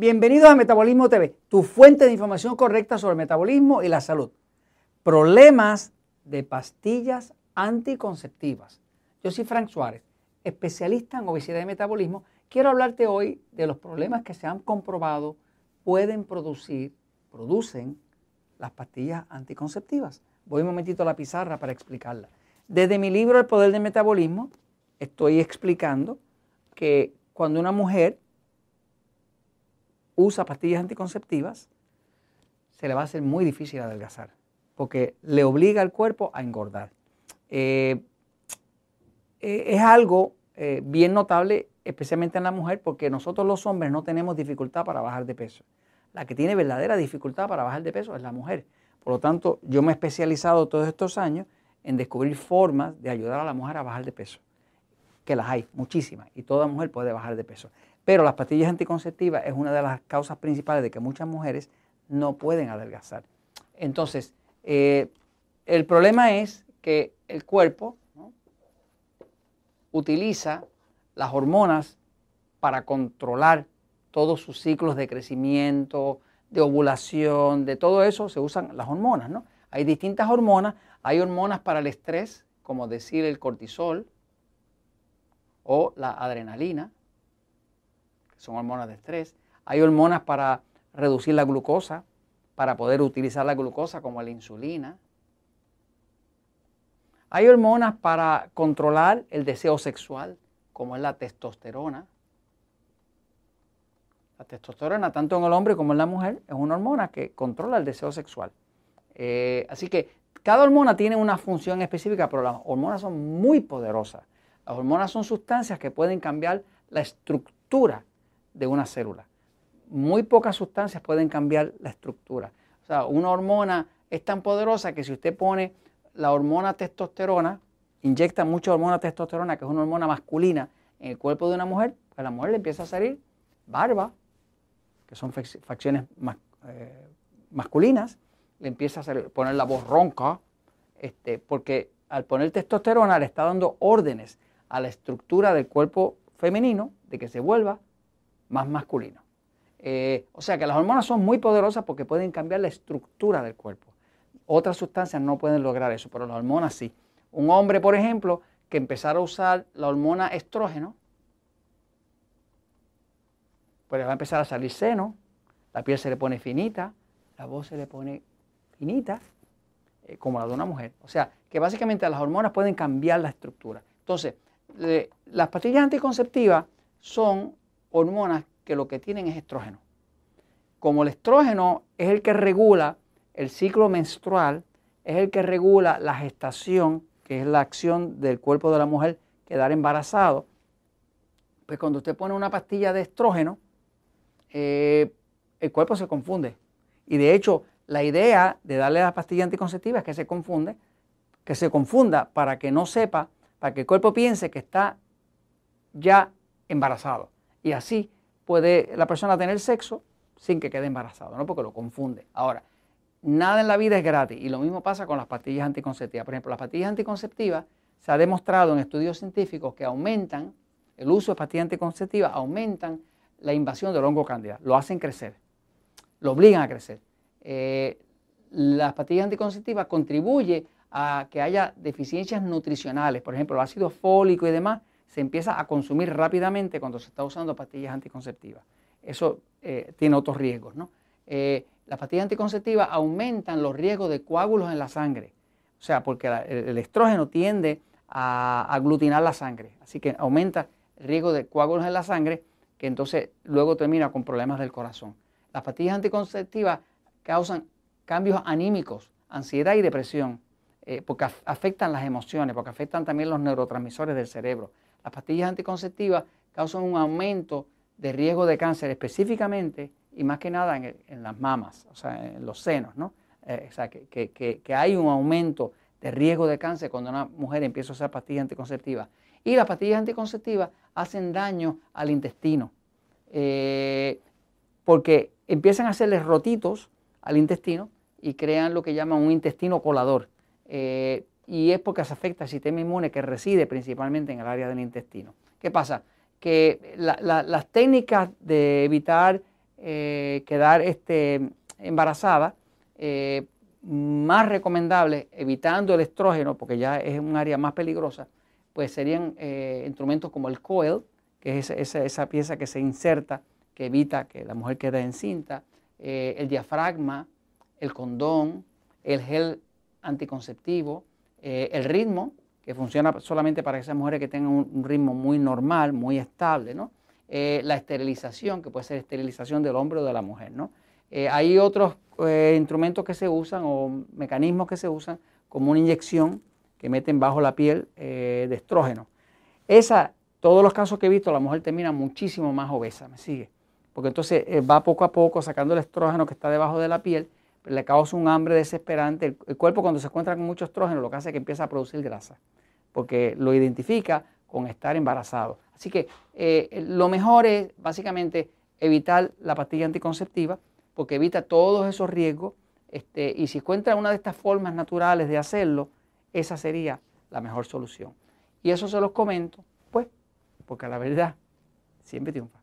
Bienvenidos a Metabolismo TV, tu fuente de información correcta sobre el metabolismo y la salud. Problemas de pastillas anticonceptivas. Yo soy Frank Suárez, especialista en obesidad y metabolismo. Quiero hablarte hoy de los problemas que se han comprobado pueden producir, producen las pastillas anticonceptivas. Voy un momentito a la pizarra para explicarla. Desde mi libro El Poder del Metabolismo estoy explicando que cuando una mujer usa pastillas anticonceptivas, se le va a hacer muy difícil adelgazar, porque le obliga al cuerpo a engordar. Eh, eh, es algo eh, bien notable, especialmente en la mujer, porque nosotros los hombres no tenemos dificultad para bajar de peso. La que tiene verdadera dificultad para bajar de peso es la mujer. Por lo tanto, yo me he especializado todos estos años en descubrir formas de ayudar a la mujer a bajar de peso. Que las hay, muchísimas, y toda mujer puede bajar de peso. Pero las pastillas anticonceptivas es una de las causas principales de que muchas mujeres no pueden adelgazar. Entonces, eh, el problema es que el cuerpo utiliza las hormonas para controlar todos sus ciclos de crecimiento, de ovulación, de todo eso se usan las hormonas, ¿no? Hay distintas hormonas, hay hormonas para el estrés, como decir el cortisol o la adrenalina, son hormonas de estrés. Hay hormonas para reducir la glucosa, para poder utilizar la glucosa como la insulina. Hay hormonas para controlar el deseo sexual, como es la testosterona. La testosterona, tanto en el hombre como en la mujer, es una hormona que controla el deseo sexual. Eh, así que cada hormona tiene una función específica, pero las hormonas son muy poderosas. Las hormonas son sustancias que pueden cambiar la estructura de una célula. Muy pocas sustancias pueden cambiar la estructura. O sea, una hormona es tan poderosa que si usted pone la hormona testosterona, inyecta mucha hormona testosterona, que es una hormona masculina, en el cuerpo de una mujer, pues a la mujer le empieza a salir barba, que son facciones eh, masculinas, le empieza a poner la voz ronca, este, porque al poner testosterona le está dando órdenes a la estructura del cuerpo femenino de que se vuelva más masculino. Eh, o sea que las hormonas son muy poderosas porque pueden cambiar la estructura del cuerpo. Otras sustancias no pueden lograr eso, pero las hormonas sí. Un hombre, por ejemplo, que empezara a usar la hormona estrógeno, pues le va a empezar a salir seno, la piel se le pone finita, la voz se le pone finita, eh, como la de una mujer. O sea, que básicamente las hormonas pueden cambiar la estructura. Entonces, las pastillas anticonceptivas son hormonas que lo que tienen es estrógeno. Como el estrógeno es el que regula el ciclo menstrual, es el que regula la gestación, que es la acción del cuerpo de la mujer quedar embarazado, pues cuando usted pone una pastilla de estrógeno, eh, el cuerpo se confunde. Y de hecho, la idea de darle la pastilla anticonceptiva es que se confunde, que se confunda para que no sepa, para que el cuerpo piense que está ya embarazado. Y así puede la persona tener sexo sin que quede embarazado, ¿no? Porque lo confunde. Ahora, nada en la vida es gratis y lo mismo pasa con las pastillas anticonceptivas. Por ejemplo, las pastillas anticonceptivas se ha demostrado en estudios científicos que aumentan, el uso de pastillas anticonceptivas aumentan la invasión del hongo cándida, lo hacen crecer, lo obligan a crecer. Eh, las pastillas anticonceptivas contribuyen a que haya deficiencias nutricionales, por ejemplo, el ácido fólico y demás, se empieza a consumir rápidamente cuando se está usando pastillas anticonceptivas. Eso eh, tiene otros riesgos. ¿no? Eh, las pastillas anticonceptivas aumentan los riesgos de coágulos en la sangre, o sea, porque el, estrógeno tiende a aglutinar la sangre, así que aumenta el riesgo de coágulos en la sangre, que entonces luego termina con problemas del corazón. Las pastillas anticonceptivas causan cambios anímicos, ansiedad y depresión, eh, porque afectan las emociones, porque afectan también los neurotransmisores del cerebro. Las pastillas anticonceptivas causan un aumento de riesgo de cáncer específicamente y más que nada en, las mamas, o sea, en los senos, ¿no? Eh, o sea, que, hay un aumento de riesgo de cáncer cuando una mujer empieza a usar pastillas anticonceptivas. Y las pastillas anticonceptivas hacen daño al intestino, eh, porque empiezan a hacerle rotitos al intestino y crean lo que llaman un intestino colador. Eh, y es porque se afecta al sistema inmune que reside principalmente en el área del intestino. ¿Qué pasa? Que las técnicas de evitar eh, quedar este, embarazada, eh, más recomendable, evitando el estrógeno, porque ya es un área más peligrosa, pues serían instrumentos como el coil, que es esa, pieza que se inserta, que evita que la mujer quede encinta, el diafragma, el condón, el gel anticonceptivo, el ritmo, que funciona solamente para esas mujeres que tengan un, ritmo muy normal, muy estable, ¿no? Eh, la esterilización, que puede ser esterilización del hombre o de la mujer, ¿no? Eh, hay otros eh, instrumentos que se usan o mecanismos que se usan como una inyección que meten bajo la piel de estrógeno. Esa, todos los casos que he visto, la mujer termina muchísimo más obesa, ¿me sigue? Porque entonces va poco a poco sacando el estrógeno que está debajo de la piel, le causa un hambre desesperante. el cuerpo cuando se encuentra con mucho estrógeno lo que hace es que empieza a producir grasa porque lo identifica con estar embarazado. Así que eh, lo mejor es básicamente evitar la pastilla anticonceptiva porque evita todos esos riesgos este, y si encuentra una de estas formas naturales de hacerlo, esa sería la mejor solución. Y eso se los comento, pues, porque la verdad siempre triunfa.